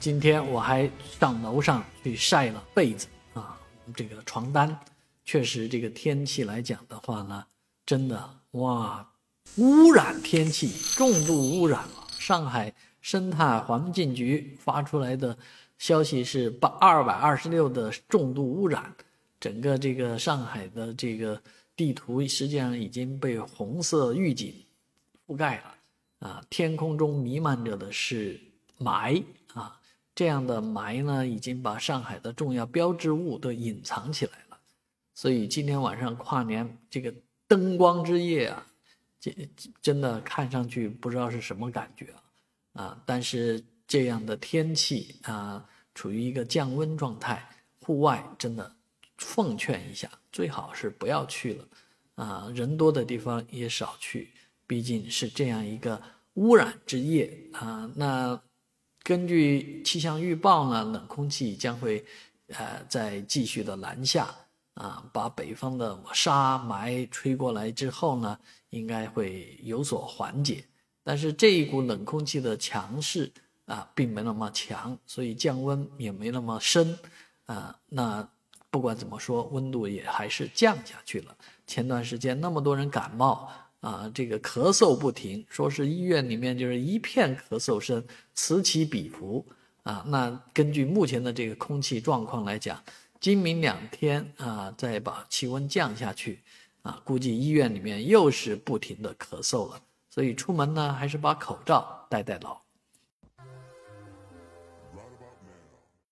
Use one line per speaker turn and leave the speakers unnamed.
今天我还上楼上去晒了被子啊，这个床单，确实这个天气来讲的话呢，真的哇，污染天气，重度污染了。上海生态环境局发出来的消息是八二百二十六的重度污染，整个这个上海的这个地图实际上已经被红色预警覆盖了。啊，天空中弥漫着的是霾啊，这样的霾呢，已经把上海的重要标志物都隐藏起来了。所以今天晚上跨年这个灯光之夜啊，这真的看上去不知道是什么感觉啊啊！但是这样的天气啊，处于一个降温状态，户外真的奉劝一下，最好是不要去了啊，人多的地方也少去。毕竟是这样一个污染之夜啊，那根据气象预报呢，冷空气将会呃在继续的南下啊，把北方的沙霾吹过来之后呢，应该会有所缓解。但是这一股冷空气的强势啊，并没那么强，所以降温也没那么深啊。那不管怎么说，温度也还是降下去了。前段时间那么多人感冒。啊，这个咳嗽不停，说是医院里面就是一片咳嗽声，此起彼伏啊。那根据目前的这个空气状况来讲，今明两天啊，再把气温降下去啊，估计医院里面又是不停的咳嗽了。所以出门呢，还是把口罩戴戴牢。